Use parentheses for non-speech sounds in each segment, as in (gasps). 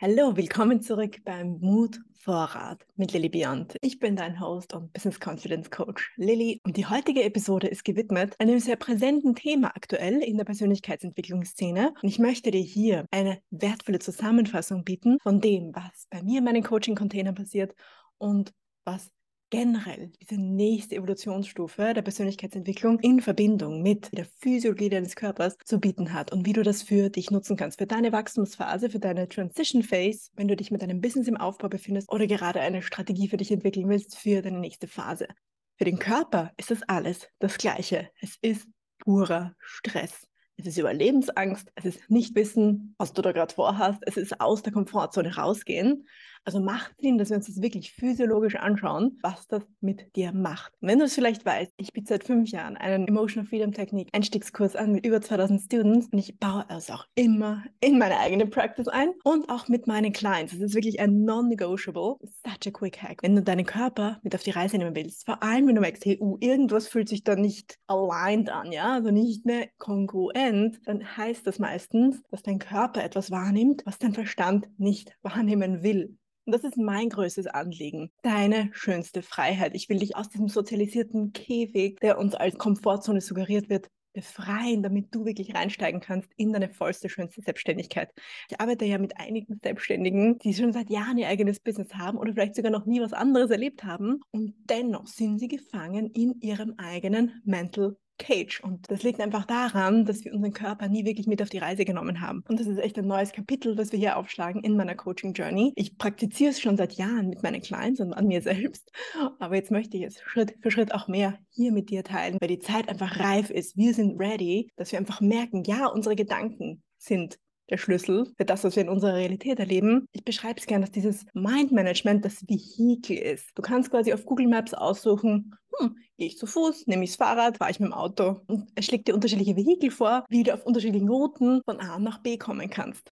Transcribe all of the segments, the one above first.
Hallo, willkommen zurück beim Mut Vorrat mit Lilly Beyond. Ich bin dein Host und Business Confidence Coach Lilly und die heutige Episode ist gewidmet einem sehr präsenten Thema aktuell in der Persönlichkeitsentwicklungsszene und ich möchte dir hier eine wertvolle Zusammenfassung bieten von dem, was bei mir in meinen Coaching-Containern passiert und was generell diese nächste Evolutionsstufe der Persönlichkeitsentwicklung in Verbindung mit der Physiologie deines Körpers zu bieten hat und wie du das für dich nutzen kannst, für deine Wachstumsphase, für deine Transition Phase, wenn du dich mit deinem Business im Aufbau befindest oder gerade eine Strategie für dich entwickeln willst für deine nächste Phase. Für den Körper ist das alles das Gleiche. Es ist purer Stress. Es ist Überlebensangst, es ist nicht wissen, was du da gerade vorhast, es ist aus der Komfortzone rausgehen. Also macht Sinn, dass wir uns das wirklich physiologisch anschauen, was das mit dir macht. wenn du es vielleicht weißt, ich biete seit fünf Jahren einen Emotional Freedom Technik Einstiegskurs an mit über 2000 Students und ich baue es auch immer in meine eigene Practice ein und auch mit meinen Clients. Es ist wirklich ein non-negotiable, such a quick hack. Wenn du deinen Körper mit auf die Reise nehmen willst, vor allem wenn du merkst, hey, uh, irgendwas fühlt sich da nicht aligned an, ja, also nicht mehr kongruent, dann heißt das meistens, dass dein Körper etwas wahrnimmt, was dein Verstand nicht wahrnehmen will. Und das ist mein größtes Anliegen. Deine schönste Freiheit. Ich will dich aus diesem sozialisierten Käfig, der uns als Komfortzone suggeriert wird, befreien, damit du wirklich reinsteigen kannst in deine vollste, schönste Selbstständigkeit. Ich arbeite ja mit einigen Selbstständigen, die schon seit Jahren ihr eigenes Business haben oder vielleicht sogar noch nie was anderes erlebt haben und dennoch sind sie gefangen in ihrem eigenen Mental Cage. Und das liegt einfach daran, dass wir unseren Körper nie wirklich mit auf die Reise genommen haben. Und das ist echt ein neues Kapitel, was wir hier aufschlagen in meiner Coaching Journey. Ich praktiziere es schon seit Jahren mit meinen Clients und an mir selbst. Aber jetzt möchte ich es Schritt für Schritt auch mehr hier mit dir teilen, weil die Zeit einfach reif ist. Wir sind ready, dass wir einfach merken, ja, unsere Gedanken sind der Schlüssel für das, was wir in unserer Realität erleben. Ich beschreibe es gerne, dass dieses Mind-Management das Vehikel ist. Du kannst quasi auf Google Maps aussuchen, hm, gehe ich zu Fuß, nehme ich das Fahrrad, fahre ich mit dem Auto. Und es schlägt dir unterschiedliche Vehikel vor, wie du auf unterschiedlichen Routen von A nach B kommen kannst.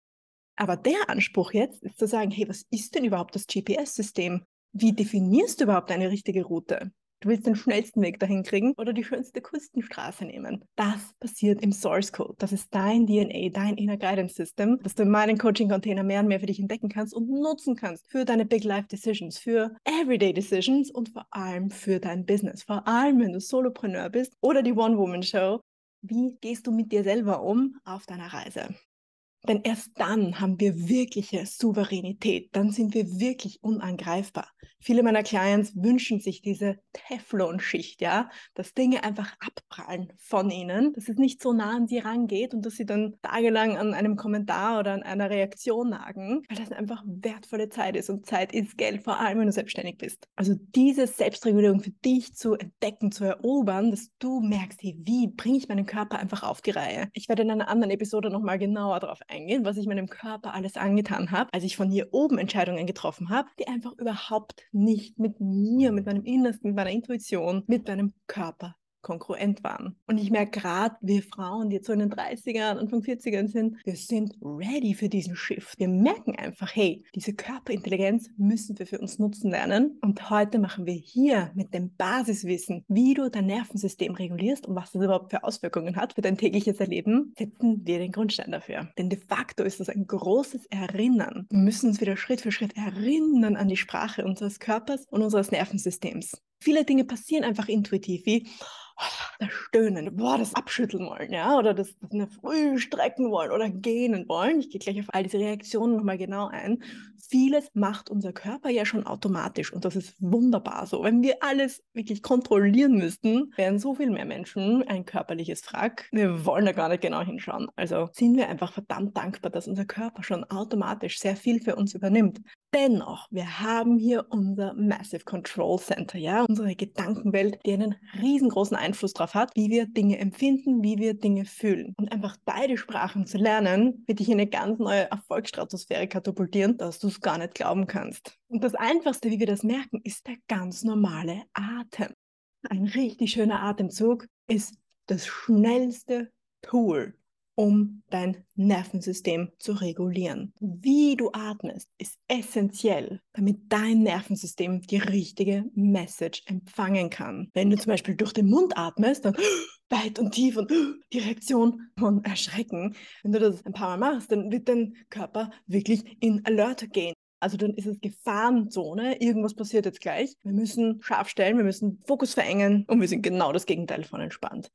Aber der Anspruch jetzt ist zu sagen, hey, was ist denn überhaupt das GPS-System? Wie definierst du überhaupt eine richtige Route? Du willst den schnellsten Weg dahin kriegen oder die schönste Küstenstraße nehmen. Das passiert im Source Code. Das ist dein DNA, dein Inner Guidance System, das du in meinen Coaching-Container mehr und mehr für dich entdecken kannst und nutzen kannst für deine Big Life Decisions, für Everyday Decisions und vor allem für dein Business. Vor allem, wenn du Solopreneur bist oder die One-Woman-Show. Wie gehst du mit dir selber um auf deiner Reise? Denn erst dann haben wir wirkliche Souveränität, dann sind wir wirklich unangreifbar. Viele meiner Clients wünschen sich diese Teflonschicht, ja, dass Dinge einfach abprallen von ihnen, dass es nicht so nah an sie rangeht und dass sie dann tagelang an einem Kommentar oder an einer Reaktion nagen, weil das einfach wertvolle Zeit ist und Zeit ist Geld, vor allem wenn du selbstständig bist. Also diese Selbstregulierung für dich zu entdecken, zu erobern, dass du merkst, hey, wie bringe ich meinen Körper einfach auf die Reihe. Ich werde in einer anderen Episode nochmal genauer darauf eingehen, was ich meinem Körper alles angetan habe, als ich von hier oben Entscheidungen getroffen habe, die einfach überhaupt nicht mit mir, mit meinem Innersten, mit meiner Intuition, mit meinem Körper kongruent waren. Und ich merke gerade, wir Frauen, die jetzt so in den 30ern, Anfang 40ern sind, wir sind ready für diesen Shift. Wir merken einfach, hey, diese Körperintelligenz müssen wir für uns nutzen lernen. Und heute machen wir hier mit dem Basiswissen, wie du dein Nervensystem regulierst und was das überhaupt für Auswirkungen hat für dein tägliches Erleben, setzen wir den Grundstein dafür. Denn de facto ist das ein großes Erinnern. Wir müssen uns wieder Schritt für Schritt erinnern an die Sprache unseres Körpers und unseres Nervensystems. Viele Dinge passieren einfach intuitiv, wie das Stöhnen, boah, das abschütteln wollen, ja, oder das, das eine Früh strecken wollen oder gähnen wollen. Ich gehe gleich auf all diese Reaktionen nochmal genau ein. Vieles macht unser Körper ja schon automatisch und das ist wunderbar so. Wenn wir alles wirklich kontrollieren müssten, wären so viel mehr Menschen ein körperliches Frack. Wir wollen da gar nicht genau hinschauen. Also sind wir einfach verdammt dankbar, dass unser Körper schon automatisch sehr viel für uns übernimmt. Dennoch, wir haben hier unser Massive Control Center, ja, unsere Gedankenwelt, die einen riesengroßen Einfluss darauf hat, wie wir Dinge empfinden, wie wir Dinge fühlen. Und einfach beide Sprachen zu lernen, wird dich in eine ganz neue Erfolgsstratosphäre katapultieren, dass du es gar nicht glauben kannst. Und das Einfachste, wie wir das merken, ist der ganz normale Atem. Ein richtig schöner Atemzug ist das schnellste Tool, um dein Nervensystem zu regulieren. Wie du atmest ist essentiell, damit dein Nervensystem die richtige Message empfangen kann. Wenn du zum Beispiel durch den Mund atmest, dann (gasps) weit und tief und (gasps) die Reaktion von Erschrecken. Wenn du das ein paar Mal machst, dann wird dein Körper wirklich in Alert gehen. Also dann ist es Gefahrenzone, irgendwas passiert jetzt gleich. Wir müssen scharf stellen, wir müssen Fokus verengen und wir sind genau das Gegenteil von entspannt.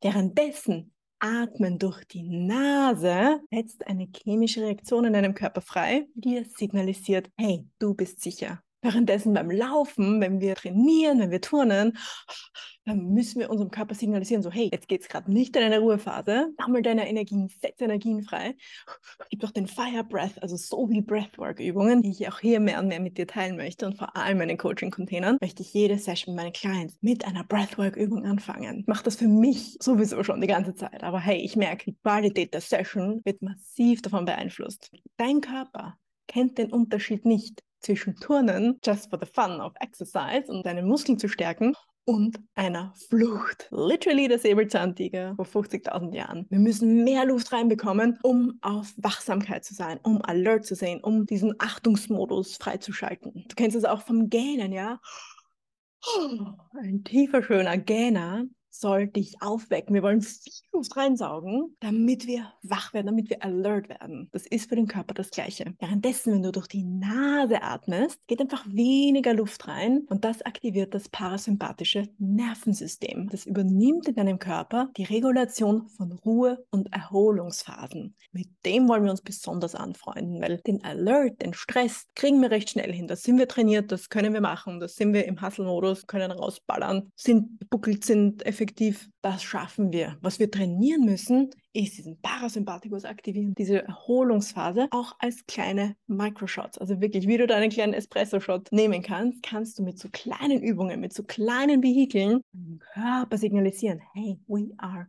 Währenddessen Atmen durch die Nase setzt eine chemische Reaktion in deinem Körper frei, die dir signalisiert, hey, du bist sicher. Währenddessen beim Laufen, wenn wir trainieren, wenn wir turnen, dann müssen wir unserem Körper signalisieren, so hey, jetzt geht es gerade nicht in eine Ruhephase, sammel deine Energien, setz Energien frei, gib doch den Fire Breath, also so wie Breathwork-Übungen, die ich auch hier mehr und mehr mit dir teilen möchte und vor allem in den Coaching-Containern möchte ich jede Session mit meinen Clients mit einer Breathwork-Übung anfangen. Ich mache das für mich sowieso schon die ganze Zeit, aber hey, ich merke, die Qualität der Session wird massiv davon beeinflusst. Dein Körper kennt den Unterschied nicht zwischen Turnen, just for the fun of exercise und deine Muskeln zu stärken, und einer Flucht. Literally der Säbelzahntiger vor 50.000 Jahren. Wir müssen mehr Luft reinbekommen, um auf Wachsamkeit zu sein, um alert zu sein, um diesen Achtungsmodus freizuschalten. Du kennst es auch vom Gähnen, ja? Ein tiefer, schöner Gähner soll dich aufwecken. Wir wollen viel Luft reinsaugen, damit wir wach werden, damit wir alert werden. Das ist für den Körper das Gleiche. Währenddessen, wenn du durch die Nase atmest, geht einfach weniger Luft rein und das aktiviert das parasympathische Nervensystem. Das übernimmt in deinem Körper die Regulation von Ruhe- und Erholungsphasen. Mit dem wollen wir uns besonders anfreunden, weil den Alert, den Stress kriegen wir recht schnell hin. Das sind wir trainiert, das können wir machen, das sind wir im Hustle-Modus, können rausballern, sind gebuckelt, sind effektiv effektiv, das schaffen wir. Was wir trainieren müssen, ist diesen Parasympathikus aktivieren, diese Erholungsphase, auch als kleine Microshots. Also wirklich, wie du deinen kleinen Espresso-Shot nehmen kannst, kannst du mit so kleinen Übungen, mit so kleinen Vehikeln dem Körper signalisieren, hey, we are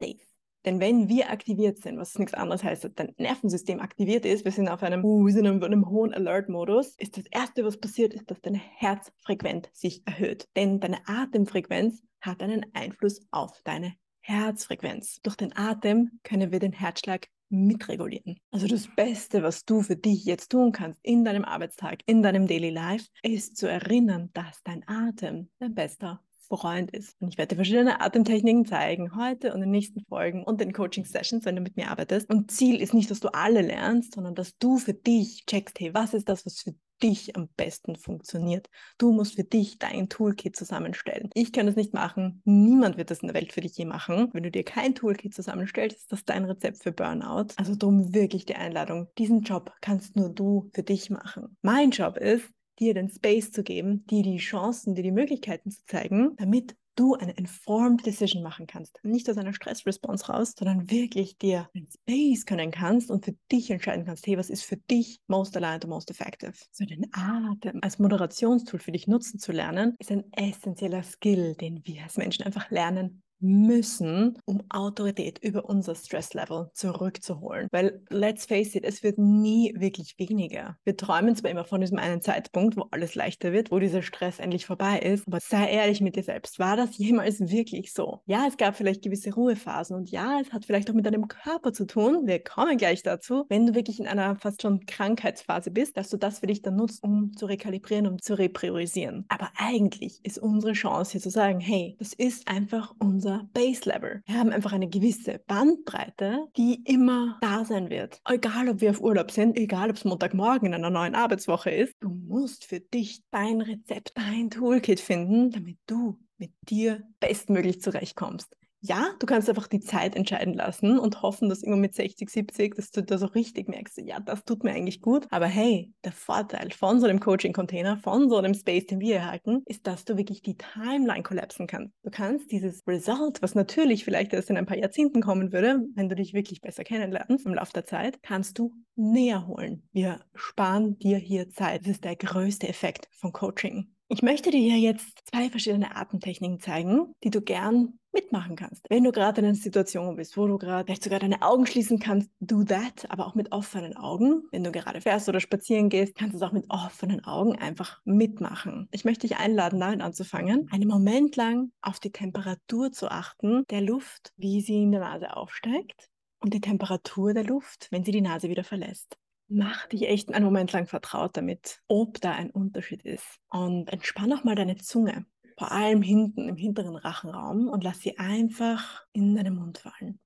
safe. Denn wenn wir aktiviert sind, was nichts anderes heißt, dass dein Nervensystem aktiviert ist, wir sind auf einem, uh, sind in einem hohen Alert-Modus, ist das Erste, was passiert, ist, dass deine Herzfrequenz sich erhöht. Denn deine Atemfrequenz hat einen Einfluss auf deine Herzfrequenz. Durch den Atem können wir den Herzschlag mitregulieren. Also das Beste, was du für dich jetzt tun kannst in deinem Arbeitstag, in deinem Daily Life, ist zu erinnern, dass dein Atem dein bester Freund ist. Und ich werde dir verschiedene Atemtechniken zeigen, heute und in den nächsten Folgen und in Coaching-Sessions, wenn du mit mir arbeitest. Und Ziel ist nicht, dass du alle lernst, sondern dass du für dich checkst, hey, was ist das, was für dich am besten funktioniert. Du musst für dich dein Toolkit zusammenstellen. Ich kann das nicht machen. Niemand wird das in der Welt für dich je machen. Wenn du dir kein Toolkit zusammenstellst, ist das dein Rezept für Burnout. Also darum wirklich die Einladung. Diesen Job kannst nur du für dich machen. Mein Job ist, dir den Space zu geben, dir die Chancen, dir die Möglichkeiten zu zeigen, damit du eine informed Decision machen kannst. Nicht aus einer Stress-Response raus, sondern wirklich dir einen Space können kannst und für dich entscheiden kannst, hey, was ist für dich most aligned und most effective? So den Atem als Moderationstool für dich nutzen zu lernen, ist ein essentieller Skill, den wir als Menschen einfach lernen müssen, um Autorität über unser Stresslevel zurückzuholen. Weil, let's face it, es wird nie wirklich weniger. Wir träumen zwar immer von diesem einen Zeitpunkt, wo alles leichter wird, wo dieser Stress endlich vorbei ist, aber sei ehrlich mit dir selbst. War das jemals wirklich so? Ja, es gab vielleicht gewisse Ruhephasen und ja, es hat vielleicht auch mit deinem Körper zu tun. Wir kommen gleich dazu. Wenn du wirklich in einer fast schon Krankheitsphase bist, dass du das für dich dann nutzt, um zu rekalibrieren, um zu repriorisieren. Aber eigentlich ist unsere Chance hier zu sagen, hey, das ist einfach unser Base Level. Wir haben einfach eine gewisse Bandbreite, die immer da sein wird. Egal, ob wir auf Urlaub sind, egal, ob es Montagmorgen in einer neuen Arbeitswoche ist, du musst für dich dein Rezept, dein Toolkit finden, damit du mit dir bestmöglich zurechtkommst ja, du kannst einfach die Zeit entscheiden lassen und hoffen, dass irgendwann mit 60, 70, dass du da so richtig merkst, ja, das tut mir eigentlich gut. Aber hey, der Vorteil von so einem Coaching-Container, von so einem Space, den wir erhalten, ist, dass du wirklich die Timeline kollapsen kannst. Du kannst dieses Result, was natürlich vielleicht erst in ein paar Jahrzehnten kommen würde, wenn du dich wirklich besser kennenlernst im Laufe der Zeit, kannst du näher holen. Wir sparen dir hier Zeit. Das ist der größte Effekt von Coaching. Ich möchte dir hier jetzt zwei verschiedene Atemtechniken zeigen, die du gern mitmachen kannst. Wenn du gerade in einer Situation bist, wo du gerade vielleicht sogar deine Augen schließen kannst, do that, aber auch mit offenen Augen. Wenn du gerade fährst oder spazieren gehst, kannst du es auch mit offenen Augen einfach mitmachen. Ich möchte dich einladen, damit anzufangen, einen Moment lang auf die Temperatur zu achten, der Luft, wie sie in der Nase aufsteigt und die Temperatur der Luft, wenn sie die Nase wieder verlässt mach dich echt einen Moment lang vertraut damit, ob da ein Unterschied ist. Und entspann auch mal deine Zunge, vor allem hinten im hinteren Rachenraum und lass sie einfach in deinen Mund fallen.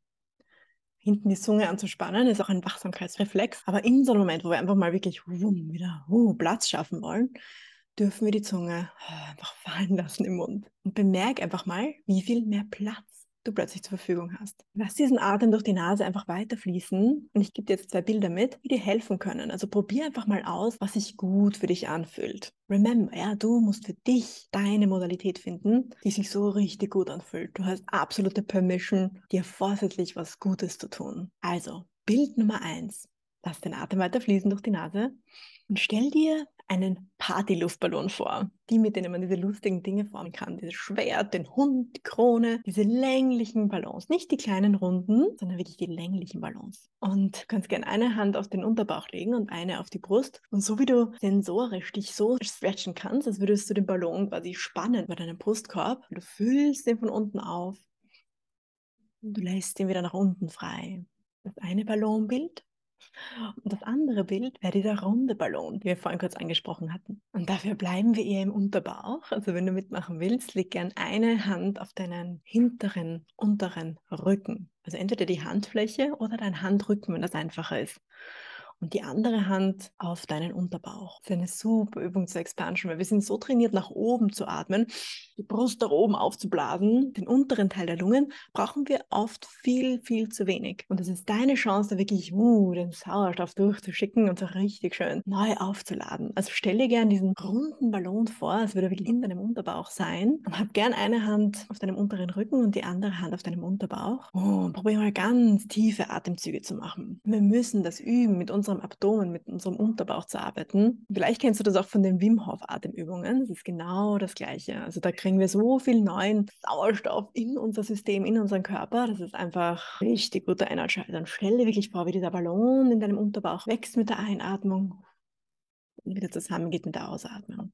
Hinten die Zunge anzuspannen ist auch ein Wachsamkeitsreflex, aber in so einem Moment, wo wir einfach mal wirklich wum, wieder uh, Platz schaffen wollen, dürfen wir die Zunge einfach fallen lassen im Mund und bemerk einfach mal, wie viel mehr Platz du plötzlich zur Verfügung hast. Lass diesen Atem durch die Nase einfach weiterfließen und ich gebe dir jetzt zwei Bilder mit, die dir helfen können. Also probier einfach mal aus, was sich gut für dich anfühlt. Remember, ja, du musst für dich deine Modalität finden, die sich so richtig gut anfühlt. Du hast absolute Permission, dir vorsätzlich was Gutes zu tun. Also, Bild Nummer eins. Lass den Atem weiter fließen durch die Nase und stell dir einen Partyluftballon vor. Die, mit denen man diese lustigen Dinge formen kann. Dieses Schwert, den Hund, die Krone, diese länglichen Ballons. Nicht die kleinen runden, sondern wirklich die länglichen Ballons. Und du kannst gerne eine Hand auf den Unterbauch legen und eine auf die Brust. Und so wie du sensorisch dich so stretchen kannst, als würdest du den Ballon quasi spannen bei deinem Brustkorb. Du füllst den von unten auf. Und du lässt ihn wieder nach unten frei. Das eine Ballonbild und das andere Bild wäre dieser runde Ballon, den wir vorhin kurz angesprochen hatten. Und dafür bleiben wir eher im Unterbauch. Also wenn du mitmachen willst, leg gern eine Hand auf deinen hinteren, unteren Rücken. Also entweder die Handfläche oder dein Handrücken, wenn das einfacher ist und die andere Hand auf deinen Unterbauch. Das ist eine super Übung zur Expansion, weil wir sind so trainiert, nach oben zu atmen, die Brust nach oben aufzublasen. Den unteren Teil der Lungen brauchen wir oft viel, viel zu wenig. Und das ist deine Chance, da wirklich uh, den Sauerstoff durchzuschicken und so richtig schön neu aufzuladen. Also stell dir gerne diesen runden Ballon vor, als würde er wirklich in deinem Unterbauch sein und hab gern eine Hand auf deinem unteren Rücken und die andere Hand auf deinem Unterbauch. Oh, und probier mal ganz tiefe Atemzüge zu machen. Wir müssen das üben mit uns unserem Abdomen, mit unserem Unterbauch zu arbeiten. Vielleicht kennst du das auch von den Wim Hof Atemübungen. Das ist genau das Gleiche. Also da kriegen wir so viel neuen Sauerstoff in unser System, in unseren Körper. Das ist einfach richtig guter Energizer. Dann stell dir wirklich vor, wie dieser Ballon in deinem Unterbauch wächst mit der Einatmung und wieder zusammengeht mit der Ausatmung.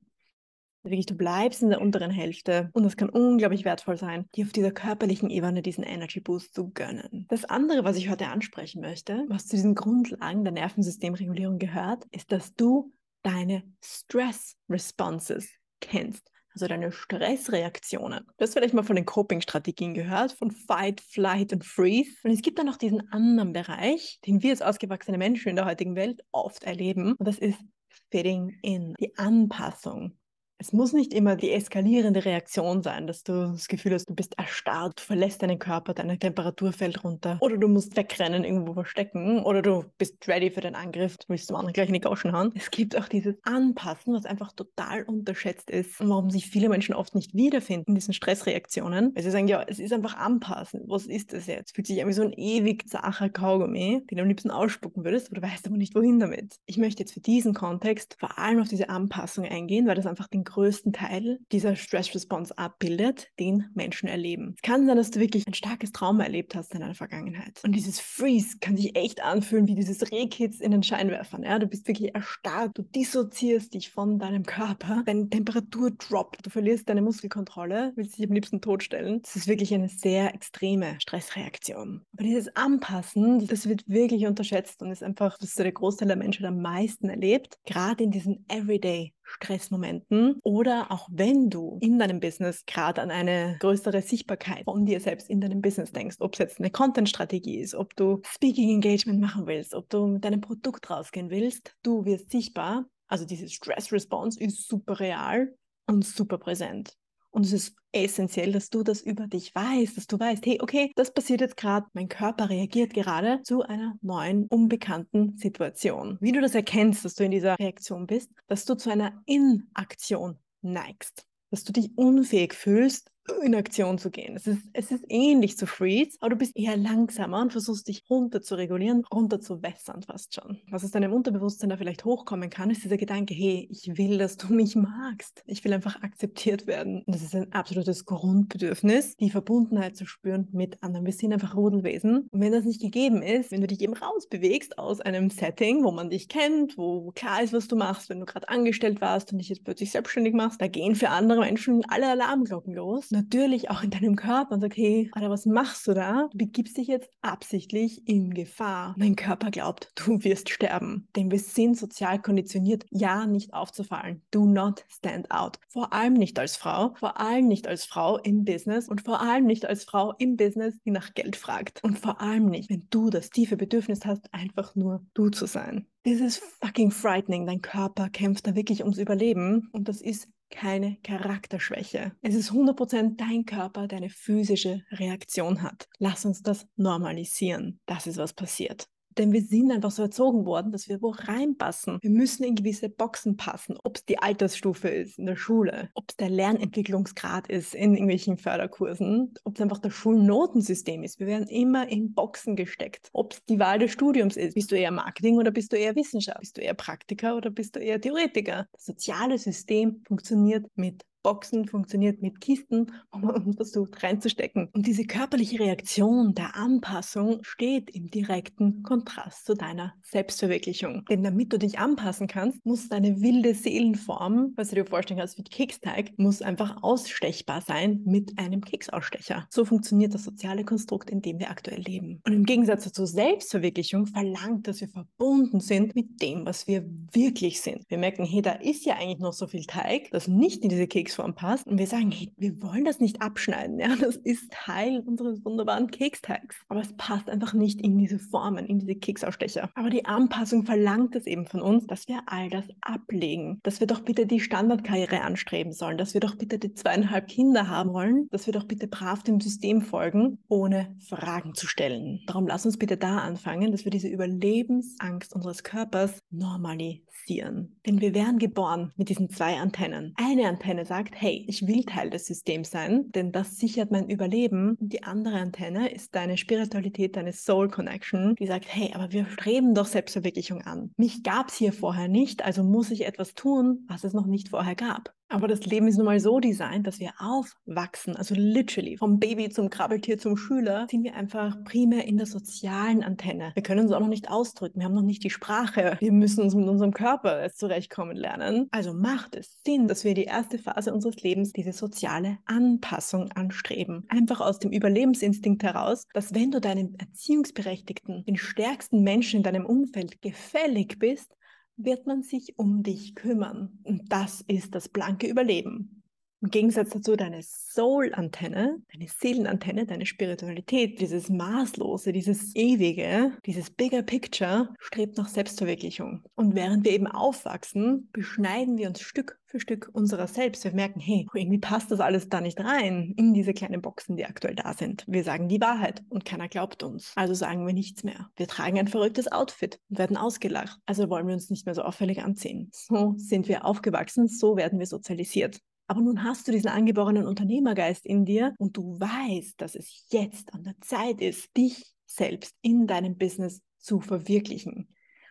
Wirklich, du bleibst in der unteren Hälfte und es kann unglaublich wertvoll sein, dir auf dieser körperlichen Ebene diesen Energy Boost zu gönnen. Das andere, was ich heute ansprechen möchte, was zu diesen Grundlagen der Nervensystemregulierung gehört, ist, dass du deine Stress Responses kennst. Also deine Stressreaktionen. Du hast vielleicht mal von den Coping-Strategien gehört, von Fight, Flight und Freeze. Und es gibt dann noch diesen anderen Bereich, den wir als ausgewachsene Menschen in der heutigen Welt oft erleben. Und das ist Fitting in, die Anpassung es muss nicht immer die eskalierende Reaktion sein, dass du das Gefühl hast, du bist erstarrt, du verlässt deinen Körper, deine Temperatur fällt runter oder du musst wegrennen, irgendwo verstecken oder du bist ready für den Angriff, du willst zum anderen gleich in die Gauschen hauen. Es gibt auch dieses Anpassen, was einfach total unterschätzt ist und warum sich viele Menschen oft nicht wiederfinden in diesen Stressreaktionen. Weil sie sagen, ja, es ist einfach anpassen. Was ist das jetzt? Fühlt sich irgendwie so ein ewig zacher Kaugummi, den du am liebsten ausspucken würdest, aber du weißt aber nicht, wohin damit. Ich möchte jetzt für diesen Kontext vor allem auf diese Anpassung eingehen, weil das einfach den größten Teil dieser Stress-Response abbildet, den Menschen erleben. Es kann sein, dass du wirklich ein starkes Trauma erlebt hast in deiner Vergangenheit. Und dieses Freeze kann sich echt anfühlen wie dieses Rehkitz in den Scheinwerfern. Ja? Du bist wirklich erstarrt, du dissoziierst dich von deinem Körper, deine Temperatur droppt, du verlierst deine Muskelkontrolle, willst dich am liebsten totstellen. Das ist wirklich eine sehr extreme Stressreaktion. Aber dieses Anpassen, das wird wirklich unterschätzt und ist einfach, dass der Großteil der Menschen am meisten erlebt, gerade in diesen Everyday Stressmomenten oder auch wenn du in deinem Business gerade an eine größere Sichtbarkeit von dir selbst in deinem Business denkst, ob es jetzt eine Content-Strategie ist, ob du Speaking Engagement machen willst, ob du mit deinem Produkt rausgehen willst, du wirst sichtbar. Also diese Stress-Response ist super real und super präsent. Und es ist essentiell, dass du das über dich weißt, dass du weißt, hey, okay, das passiert jetzt gerade, mein Körper reagiert gerade zu einer neuen, unbekannten Situation. Wie du das erkennst, dass du in dieser Reaktion bist, dass du zu einer Inaktion neigst, dass du dich unfähig fühlst, in Aktion zu gehen. Es ist, es ist ähnlich zu Freeze, aber du bist eher langsamer und versuchst dich runter zu regulieren, runter zu wässern fast schon. Was aus deinem Unterbewusstsein da vielleicht hochkommen kann, ist dieser Gedanke, hey, ich will, dass du mich magst. Ich will einfach akzeptiert werden. Und das ist ein absolutes Grundbedürfnis, die Verbundenheit zu spüren mit anderen. Wir sind einfach Rudelwesen. Und wenn das nicht gegeben ist, wenn du dich eben rausbewegst aus einem Setting, wo man dich kennt, wo klar ist, was du machst, wenn du gerade angestellt warst und dich jetzt plötzlich selbstständig machst, da gehen für andere Menschen alle Alarmglocken los natürlich auch in deinem Körper und sagst, hey, Alter, was machst du da? Du begibst dich jetzt absichtlich in Gefahr. Mein Körper glaubt, du wirst sterben. Denn wir sind sozial konditioniert, ja, nicht aufzufallen. Do not stand out. Vor allem nicht als Frau, vor allem nicht als Frau im Business und vor allem nicht als Frau im Business, die nach Geld fragt. Und vor allem nicht, wenn du das tiefe Bedürfnis hast, einfach nur du zu sein. Das ist fucking frightening. Dein Körper kämpft da wirklich ums Überleben und das ist keine Charakterschwäche. Es ist 100% dein Körper, der eine physische Reaktion hat. Lass uns das normalisieren. Das ist, was passiert. Denn wir sind einfach so erzogen worden, dass wir wo reinpassen. Wir müssen in gewisse Boxen passen. Ob es die Altersstufe ist in der Schule, ob es der Lernentwicklungsgrad ist in irgendwelchen Förderkursen, ob es einfach das Schulnotensystem ist. Wir werden immer in Boxen gesteckt. Ob es die Wahl des Studiums ist. Bist du eher Marketing oder bist du eher Wissenschaft? Bist du eher Praktiker oder bist du eher Theoretiker? Das soziale System funktioniert mit Boxen funktioniert mit Kisten, (laughs) wo man versucht reinzustecken. Und diese körperliche Reaktion der Anpassung steht im direkten Kontrast zu deiner Selbstverwirklichung. Denn damit du dich anpassen kannst, muss deine wilde Seelenform, was du dir vorstellen kannst wie Keksteig, muss einfach ausstechbar sein mit einem Keksausstecher. So funktioniert das soziale Konstrukt, in dem wir aktuell leben. Und im Gegensatz zur Selbstverwirklichung verlangt, dass wir verbunden sind mit dem, was wir wirklich sind. Wir merken, hey, da ist ja eigentlich noch so viel Teig, das nicht in diese Keks Keksform passt. Und wir sagen, hey, wir wollen das nicht abschneiden. Ja, das ist Teil unseres wunderbaren Keksteigs. Aber es passt einfach nicht in diese Formen, in diese Keksausstecher. Aber die Anpassung verlangt es eben von uns, dass wir all das ablegen. Dass wir doch bitte die Standardkarriere anstreben sollen. Dass wir doch bitte die zweieinhalb Kinder haben wollen. Dass wir doch bitte brav dem System folgen, ohne Fragen zu stellen. Darum lass uns bitte da anfangen, dass wir diese Überlebensangst unseres Körpers normalisieren. Denn wir werden geboren mit diesen zwei Antennen. Eine Antenne sagt, sagt, hey, ich will Teil des Systems sein, denn das sichert mein Überleben. Die andere Antenne ist deine Spiritualität, deine Soul Connection, die sagt, hey, aber wir streben doch Selbstverwirklichung an. Mich gab es hier vorher nicht, also muss ich etwas tun, was es noch nicht vorher gab. Aber das Leben ist nun mal so designt, dass wir aufwachsen, also literally vom Baby zum Krabbeltier zum Schüler, sind wir einfach primär in der sozialen Antenne. Wir können uns auch noch nicht ausdrücken, wir haben noch nicht die Sprache. Wir müssen uns mit unserem Körper zurechtkommen lernen. Also macht es Sinn, dass wir die erste Phase unseres Lebens diese soziale Anpassung anstreben. Einfach aus dem Überlebensinstinkt heraus, dass wenn du deinem Erziehungsberechtigten, den stärksten Menschen in deinem Umfeld gefällig bist, wird man sich um dich kümmern. Und das ist das blanke Überleben. Im Gegensatz dazu deine Soul-Antenne, deine Seelenantenne, deine Spiritualität, dieses Maßlose, dieses Ewige, dieses Bigger Picture strebt nach Selbstverwirklichung. Und während wir eben aufwachsen, beschneiden wir uns Stück für Stück unserer selbst. Wir merken, hey, irgendwie passt das alles da nicht rein in diese kleinen Boxen, die aktuell da sind. Wir sagen die Wahrheit und keiner glaubt uns. Also sagen wir nichts mehr. Wir tragen ein verrücktes Outfit und werden ausgelacht. Also wollen wir uns nicht mehr so auffällig anziehen. So sind wir aufgewachsen, so werden wir sozialisiert. Aber nun hast du diesen angeborenen Unternehmergeist in dir und du weißt, dass es jetzt an der Zeit ist, dich selbst in deinem Business zu verwirklichen.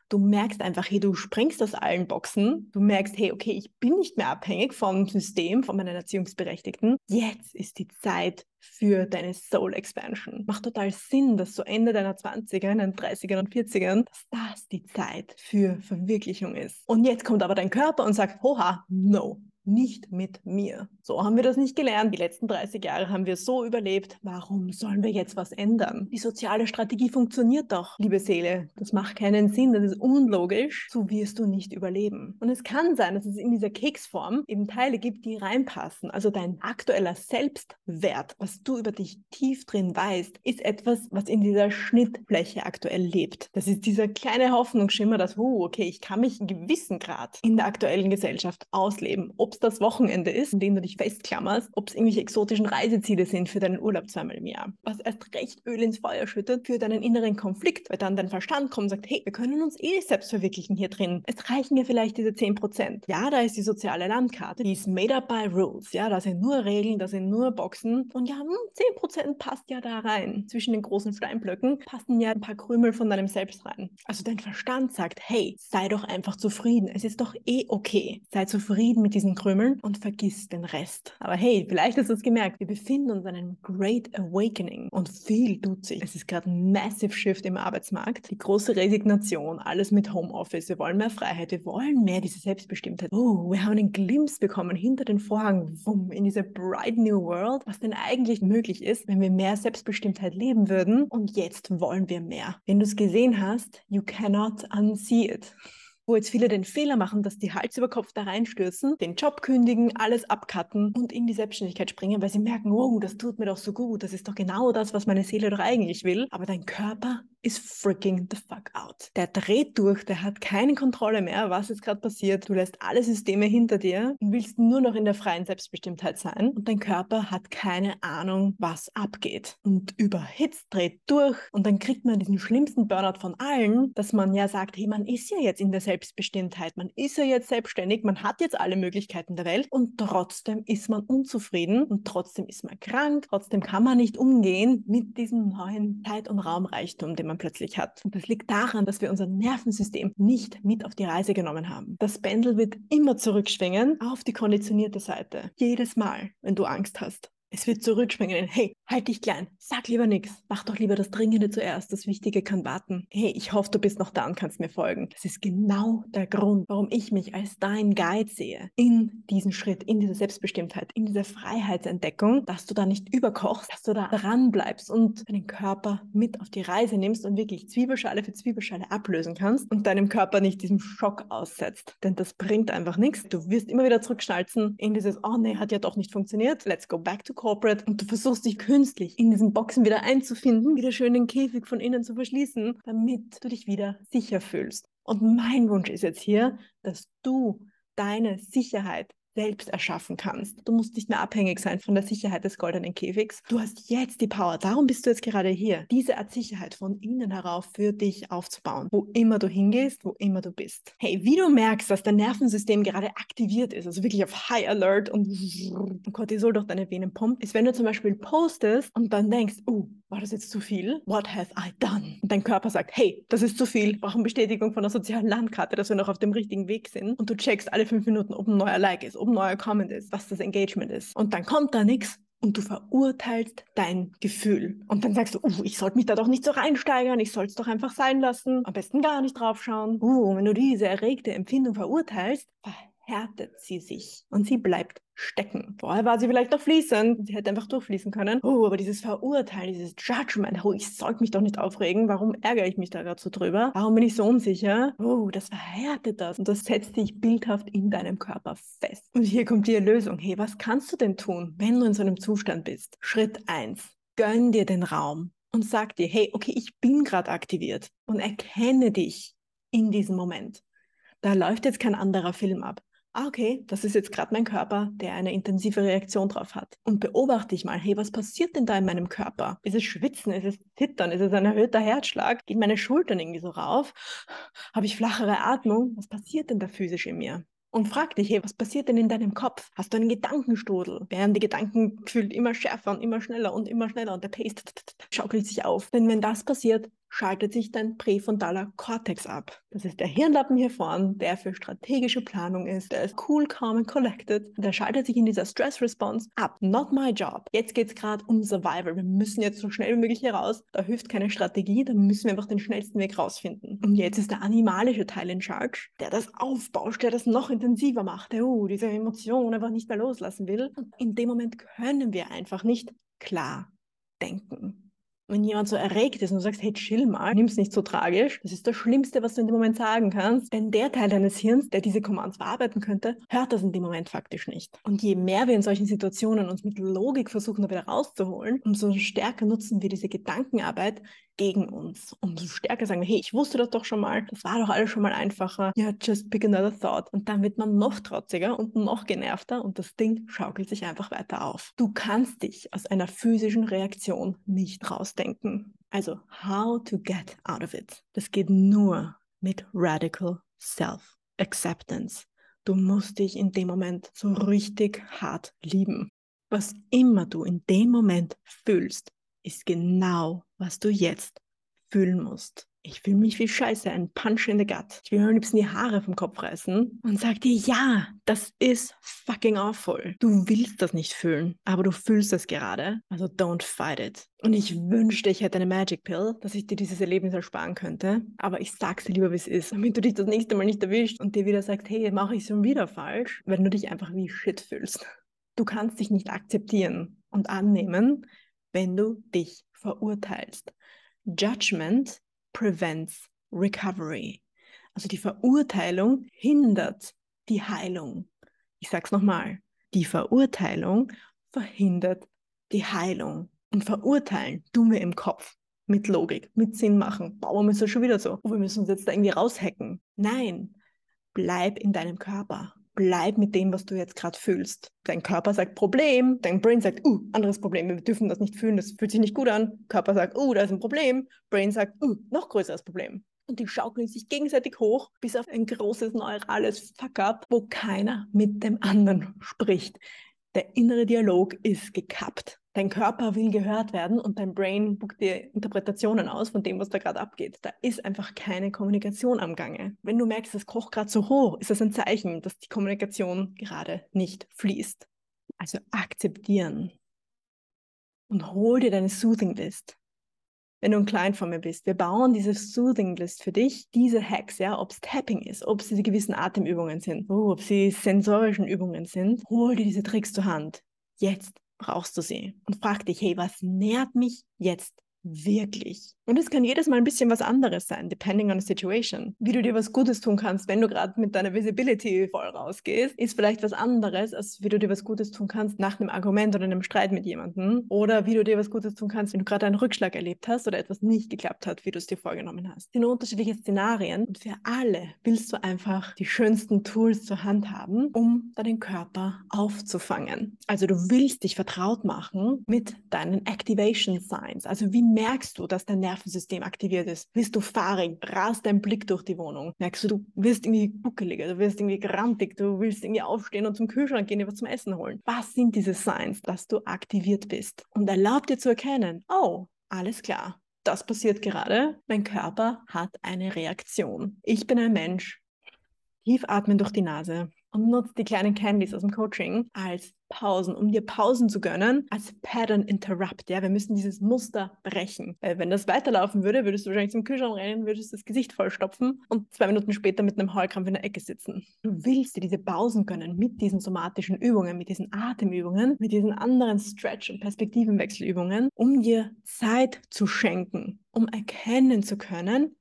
Du merkst einfach, hey, du springst aus allen Boxen. Du merkst, hey, okay, ich bin nicht mehr abhängig vom System, von meinen Erziehungsberechtigten. Jetzt ist die Zeit für deine Soul Expansion. Macht total Sinn, dass so Ende deiner 20er, in den 30ern und 40ern, dass das die Zeit für Verwirklichung ist. Und jetzt kommt aber dein Körper und sagt, hoha, no, nicht mit mir. So haben wir das nicht gelernt. Die letzten 30 Jahre haben wir so überlebt. Warum sollen wir jetzt was ändern? Die soziale Strategie funktioniert doch, liebe Seele. Das macht keinen Sinn, das ist unlogisch. So wirst du nicht überleben. Und es kann sein, dass es in dieser Keksform eben Teile gibt, die reinpassen. Also dein aktueller Selbstwert, was du über dich tief drin weißt, ist etwas, was in dieser Schnittfläche aktuell lebt. Das ist dieser kleine Hoffnungsschimmer, dass, oh, okay, ich kann mich in gewissen Grad in der aktuellen Gesellschaft ausleben. Ob es das Wochenende ist, in dem du dich festklammerst, ob es irgendwelche exotischen Reiseziele sind für deinen Urlaub zweimal im Jahr. Was erst recht Öl ins Feuer schüttet für deinen inneren Konflikt, weil dann dein Verstand kommt und sagt, hey, wir können uns eh selbst verwirklichen hier drin. Es reichen mir vielleicht diese 10%. Ja, da ist die soziale Landkarte, die ist made up by rules. Ja, da sind nur Regeln, da sind nur Boxen. Und ja, 10% hm, passt ja da rein. Zwischen den großen Steinblöcken passen ja ein paar Krümel von deinem Selbst rein. Also dein Verstand sagt, hey, sei doch einfach zufrieden. Es ist doch eh okay. Sei zufrieden mit diesen krümeln und vergiss den Rest. Aber hey, vielleicht hast du es gemerkt, wir befinden uns in einem Great Awakening und viel tut sich. Es ist gerade ein Massive Shift im Arbeitsmarkt, die große Resignation, alles mit Homeoffice. Wir wollen mehr Freiheit, wir wollen mehr diese Selbstbestimmtheit. Oh, wir haben einen Glimpse bekommen hinter den Vorhang, wumm, in diese bright new world, was denn eigentlich möglich ist, wenn wir mehr Selbstbestimmtheit leben würden. Und jetzt wollen wir mehr. Wenn du es gesehen hast, you cannot unsee it wo jetzt viele den Fehler machen, dass die Hals über Kopf da reinstürzen, den Job kündigen, alles abcutten und in die Selbstständigkeit springen, weil sie merken, oh, das tut mir doch so gut, das ist doch genau das, was meine Seele doch eigentlich will. Aber dein Körper ist freaking the fuck out. Der dreht durch, der hat keine Kontrolle mehr, was jetzt gerade passiert. Du lässt alle Systeme hinter dir und willst nur noch in der freien Selbstbestimmtheit sein. Und dein Körper hat keine Ahnung, was abgeht. Und überhitzt, dreht durch. Und dann kriegt man diesen schlimmsten Burnout von allen, dass man ja sagt, hey, man ist ja jetzt in der Selbstbestimmtheit, man ist ja jetzt selbstständig, man hat jetzt alle Möglichkeiten der Welt. Und trotzdem ist man unzufrieden. Und trotzdem ist man krank, trotzdem kann man nicht umgehen mit diesem neuen Zeit- und Raumreichtum, den man plötzlich hat. Und das liegt daran, dass wir unser Nervensystem nicht mit auf die Reise genommen haben. Das Pendel wird immer zurückschwingen auf die konditionierte Seite. Jedes Mal, wenn du Angst hast. Es wird zurückschwingen in, hey, halt dich klein, sag lieber nichts, mach doch lieber das Dringende zuerst, das Wichtige kann warten. Hey, ich hoffe, du bist noch da und kannst mir folgen. Das ist genau der Grund, warum ich mich als dein Guide sehe in diesen Schritt, in diese Selbstbestimmtheit, in diese Freiheitsentdeckung, dass du da nicht überkochst, dass du da dran bleibst und deinen Körper mit auf die Reise nimmst und wirklich Zwiebelschale für Zwiebelschale ablösen kannst und deinem Körper nicht diesem Schock aussetzt. Denn das bringt einfach nichts. Du wirst immer wieder zurückschnalzen in dieses, oh nee, hat ja doch nicht funktioniert, let's go back to Corporate und du versuchst dich künstlich in diesen Boxen wieder einzufinden, wieder schön den Käfig von innen zu verschließen, damit du dich wieder sicher fühlst. Und mein Wunsch ist jetzt hier, dass du deine Sicherheit selbst erschaffen kannst. Du musst nicht mehr abhängig sein von der Sicherheit des goldenen Käfigs. Du hast jetzt die Power. Darum bist du jetzt gerade hier. Diese Art Sicherheit von innen herauf für dich aufzubauen, wo immer du hingehst, wo immer du bist. Hey, wie du merkst, dass dein Nervensystem gerade aktiviert ist, also wirklich auf High Alert und Cortisol durch deine Venen pumpt, ist, wenn du zum Beispiel postest und dann denkst, oh, war das jetzt zu viel? What have I done? Und dein Körper sagt, hey, das ist zu viel, brauchen Bestätigung von der sozialen Landkarte, dass wir noch auf dem richtigen Weg sind. Und du checkst alle fünf Minuten, ob ein neuer Like ist, ob ein neuer Comment ist, was das Engagement ist. Und dann kommt da nichts und du verurteilst dein Gefühl. Und dann sagst du, uh, ich sollte mich da doch nicht so reinsteigern, ich soll es doch einfach sein lassen, am besten gar nicht draufschauen. Uh, wenn du diese erregte Empfindung verurteilst, verhärtet sie sich und sie bleibt stecken. Vorher war sie vielleicht noch fließend, sie hätte einfach durchfließen können. Oh, aber dieses Verurteilen, dieses Judgment, oh, ich sollte mich doch nicht aufregen, warum ärgere ich mich da gerade so drüber? Warum bin ich so unsicher? Oh, das verhärtet das und das setzt dich bildhaft in deinem Körper fest. Und hier kommt die Lösung. Hey, was kannst du denn tun, wenn du in so einem Zustand bist? Schritt 1. Gönn dir den Raum und sag dir, hey, okay, ich bin gerade aktiviert und erkenne dich in diesem Moment. Da läuft jetzt kein anderer Film ab ah, okay, das ist jetzt gerade mein Körper, der eine intensive Reaktion drauf hat. Und beobachte dich mal, hey, was passiert denn da in meinem Körper? Ist es Schwitzen? Ist es Zittern? Ist es ein erhöhter Herzschlag? Gehen meine Schultern irgendwie so rauf? Habe ich flachere Atmung? Was passiert denn da physisch in mir? Und frag dich, hey, was passiert denn in deinem Kopf? Hast du einen Gedankenstrudel? Werden die Gedanken gefühlt immer schärfer und immer schneller und immer schneller und der Pace schaukelt sich auf? Denn wenn das passiert, schaltet sich dein präfrontaler Kortex ab. Das ist der Hirnlappen hier vorne, der für strategische Planung ist. Der ist cool, calm and collected. Der schaltet sich in dieser Stress Response ab. Not my job. Jetzt geht es gerade um Survival. Wir müssen jetzt so schnell wie möglich hier raus. Da hilft keine Strategie, da müssen wir einfach den schnellsten Weg rausfinden. Und jetzt ist der animalische Teil in Charge, der das aufbauscht, der das noch intensiver macht, der uh, diese Emotion einfach nicht mehr loslassen will. Und in dem Moment können wir einfach nicht klar denken wenn jemand so erregt ist und du sagst, hey, chill mal, nimm es nicht so tragisch, das ist das Schlimmste, was du in dem Moment sagen kannst. Denn der Teil deines Hirns, der diese Commands verarbeiten könnte, hört das in dem Moment faktisch nicht. Und je mehr wir in solchen Situationen uns mit Logik versuchen, da wieder rauszuholen, umso stärker nutzen wir diese Gedankenarbeit, gegen uns. Umso stärker sagen wir, hey, ich wusste das doch schon mal, das war doch alles schon mal einfacher. Ja, just pick another thought. Und dann wird man noch trotziger und noch genervter und das Ding schaukelt sich einfach weiter auf. Du kannst dich aus einer physischen Reaktion nicht rausdenken. Also, how to get out of it. Das geht nur mit radical self-acceptance. Du musst dich in dem Moment so richtig hart lieben. Was immer du in dem Moment fühlst, ist genau, was du jetzt fühlen musst. Ich fühle mich wie Scheiße, ein Punch in the gut. Ich will mir am liebsten die Haare vom Kopf reißen und sag dir, ja, das ist fucking awful. Du willst das nicht fühlen, aber du fühlst es gerade. Also don't fight it. Und ich wünschte, ich hätte eine Magic Pill, dass ich dir dieses Erlebnis ersparen könnte. Aber ich sag's dir lieber, wie es ist, damit du dich das nächste Mal nicht erwischt und dir wieder sagst, hey, mache ich schon wieder falsch, wenn du dich einfach wie Shit fühlst. Du kannst dich nicht akzeptieren und annehmen, wenn du dich verurteilst. Judgment prevents recovery. Also die Verurteilung hindert die Heilung. Ich sage es nochmal. Die Verurteilung verhindert die Heilung. Und verurteilen tun wir im Kopf. Mit Logik, mit Sinn machen. Wir es ja schon wieder so. Oh, wir müssen uns jetzt da irgendwie raushacken. Nein, bleib in deinem Körper bleib mit dem, was du jetzt gerade fühlst. Dein Körper sagt Problem, dein Brain sagt, uh, anderes Problem, wir dürfen das nicht fühlen, das fühlt sich nicht gut an. Körper sagt, uh, da ist ein Problem. Brain sagt, uh, noch größeres Problem. Und die schaukeln sich gegenseitig hoch bis auf ein großes neurales Fuck-up, wo keiner mit dem anderen spricht. Der innere Dialog ist gekappt. Dein Körper will gehört werden und dein Brain buckt dir Interpretationen aus von dem, was da gerade abgeht. Da ist einfach keine Kommunikation am Gange. Wenn du merkst, es kocht gerade so hoch, ist das ein Zeichen, dass die Kommunikation gerade nicht fließt. Also akzeptieren. Und hol dir deine Soothing List wenn du ein Client von mir bist. Wir bauen diese Soothing List für dich, diese Hacks, ja, ob es Tapping ist, ob es diese gewissen Atemübungen sind, oh, ob sie sensorischen Übungen sind. Hol dir diese Tricks zur Hand. Jetzt brauchst du sie. Und frag dich, hey, was nährt mich jetzt wirklich? Und es kann jedes Mal ein bisschen was anderes sein, depending on the situation. Wie du dir was Gutes tun kannst, wenn du gerade mit deiner Visibility voll rausgehst, ist vielleicht was anderes, als wie du dir was Gutes tun kannst nach einem Argument oder einem Streit mit jemandem. Oder wie du dir was Gutes tun kannst, wenn du gerade einen Rückschlag erlebt hast oder etwas nicht geklappt hat, wie du es dir vorgenommen hast. Das sind unterschiedliche Szenarien und für alle willst du einfach die schönsten Tools zur Hand haben, um deinen Körper aufzufangen. Also du willst dich vertraut machen mit deinen Activation Signs. Also wie merkst du, dass dein Nerv Nervensystem aktiviert ist. Bist du fahrig, rast dein Blick durch die Wohnung. Merkst du, du wirst irgendwie buckeliger, du wirst irgendwie grantig, du willst irgendwie aufstehen und zum Kühlschrank gehen, dir was zum Essen holen. Was sind diese Signs, dass du aktiviert bist? Und erlaub dir zu erkennen, oh, alles klar, das passiert gerade. Mein Körper hat eine Reaktion. Ich bin ein Mensch. Tief atmen durch die Nase und nutzt die kleinen Candies aus dem Coaching als Pausen, um dir Pausen zu gönnen, als Pattern Interrupt. Ja, wir müssen dieses Muster brechen. Weil wenn das weiterlaufen würde, würdest du wahrscheinlich zum Kühlschrank rennen, würdest das Gesicht vollstopfen und zwei Minuten später mit einem Heulkrampf in der Ecke sitzen. Du willst dir diese Pausen gönnen mit diesen somatischen Übungen, mit diesen Atemübungen, mit diesen anderen Stretch- und Perspektivenwechselübungen, um dir Zeit zu schenken, um erkennen zu können,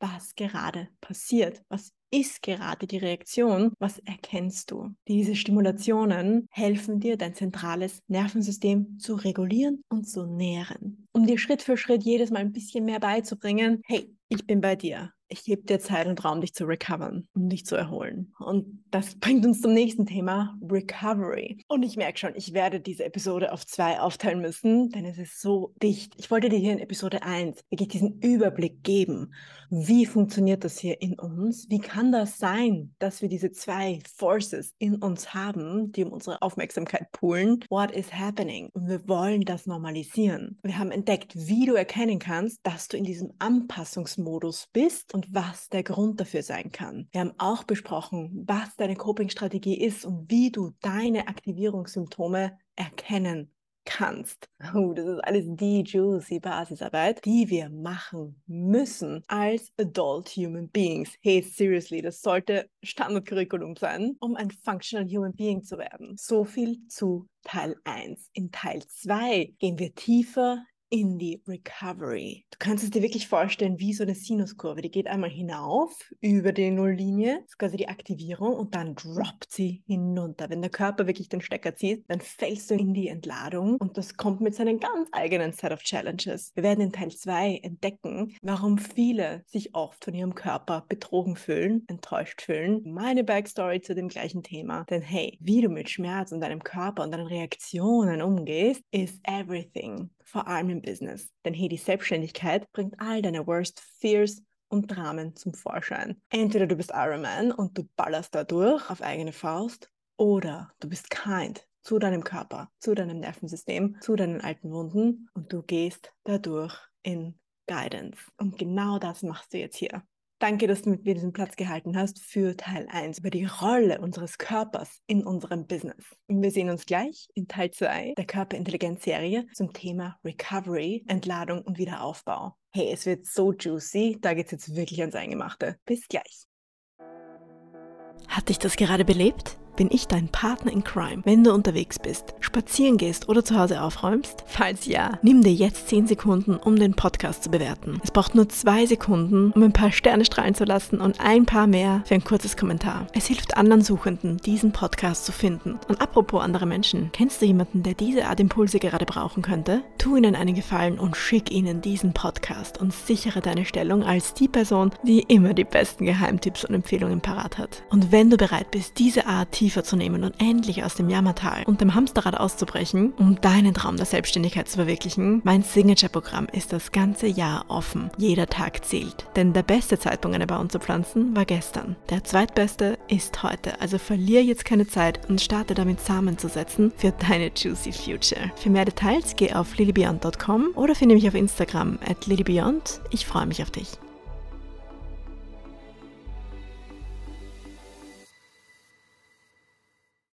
was gerade passiert, was ist gerade die Reaktion? Was erkennst du? Diese Stimulationen helfen dir, dein zentrales Nervensystem zu regulieren und zu nähren, um dir Schritt für Schritt jedes Mal ein bisschen mehr beizubringen, hey, ich bin bei dir. Ich gebe dir Zeit und Raum, dich zu recovern und dich zu erholen. Und das (laughs) bringt uns zum nächsten Thema, Recovery. Und ich merke schon, ich werde diese Episode auf zwei aufteilen müssen, denn es ist so dicht. Ich wollte dir hier in Episode 1 wirklich diesen Überblick geben. Wie funktioniert das hier in uns? Wie kann das sein, dass wir diese zwei Forces in uns haben, die um unsere Aufmerksamkeit poolen? What is happening? Und wir wollen das normalisieren. Wir haben entdeckt, wie du erkennen kannst, dass du in diesem Anpassungsmodus bist und was der Grund dafür sein kann. Wir haben auch besprochen, was deine Coping-Strategie ist und wie du deine Aktivierungssymptome erkennen kannst. Oh, das ist alles die juicy Basisarbeit, die wir machen müssen als adult human beings. Hey, seriously, das sollte Standardcurriculum sein, um ein functional human being zu werden. So viel zu Teil 1. In Teil 2 gehen wir tiefer in die Recovery. Du kannst es dir wirklich vorstellen wie so eine Sinuskurve. Die geht einmal hinauf über die Nulllinie, ist quasi die Aktivierung, und dann droppt sie hinunter. Wenn der Körper wirklich den Stecker zieht, dann fällst du in die Entladung und das kommt mit seinen ganz eigenen Set of Challenges. Wir werden in Teil 2 entdecken, warum viele sich oft von ihrem Körper betrogen fühlen, enttäuscht fühlen. Meine Backstory zu dem gleichen Thema. Denn hey, wie du mit Schmerz und deinem Körper und deinen Reaktionen umgehst, ist everything vor allem im Business. Denn hey, die Selbstständigkeit bringt all deine Worst Fears und Dramen zum Vorschein. Entweder du bist Iron Man und du ballerst da durch auf eigene Faust oder du bist kind zu deinem Körper, zu deinem Nervensystem, zu deinen alten Wunden und du gehst dadurch in Guidance. Und genau das machst du jetzt hier. Danke, dass du mit mir diesen Platz gehalten hast für Teil 1 über die Rolle unseres Körpers in unserem Business. Wir sehen uns gleich in Teil 2 der Körperintelligenz-Serie zum Thema Recovery, Entladung und Wiederaufbau. Hey, es wird so juicy, da geht es jetzt wirklich ans Eingemachte. Bis gleich. Hat dich das gerade belebt? Bin ich dein Partner in Crime, wenn du unterwegs bist, spazieren gehst oder zu Hause aufräumst? Falls ja, nimm dir jetzt 10 Sekunden, um den Podcast zu bewerten. Es braucht nur 2 Sekunden, um ein paar Sterne strahlen zu lassen und ein paar mehr für ein kurzes Kommentar. Es hilft anderen Suchenden, diesen Podcast zu finden. Und apropos andere Menschen, kennst du jemanden, der diese Art Impulse gerade brauchen könnte? Tu ihnen einen Gefallen und schick ihnen diesen Podcast und sichere deine Stellung als die Person, die immer die besten Geheimtipps und Empfehlungen parat hat. Und wenn du bereit bist, diese Art tiefer zu nehmen und endlich aus dem Jammertal und dem Hamsterrad auszubrechen, um deinen Traum der Selbstständigkeit zu verwirklichen, mein Signature-Programm ist das ganze Jahr offen. Jeder Tag zählt. Denn der beste Zeitpunkt, eine Baum zu pflanzen, war gestern. Der zweitbeste ist heute. Also verlier jetzt keine Zeit und starte damit Samen zu setzen für deine juicy future. Für mehr Details geh auf lilybeyond.com oder finde mich auf Instagram at lilybeyond. Ich freue mich auf dich.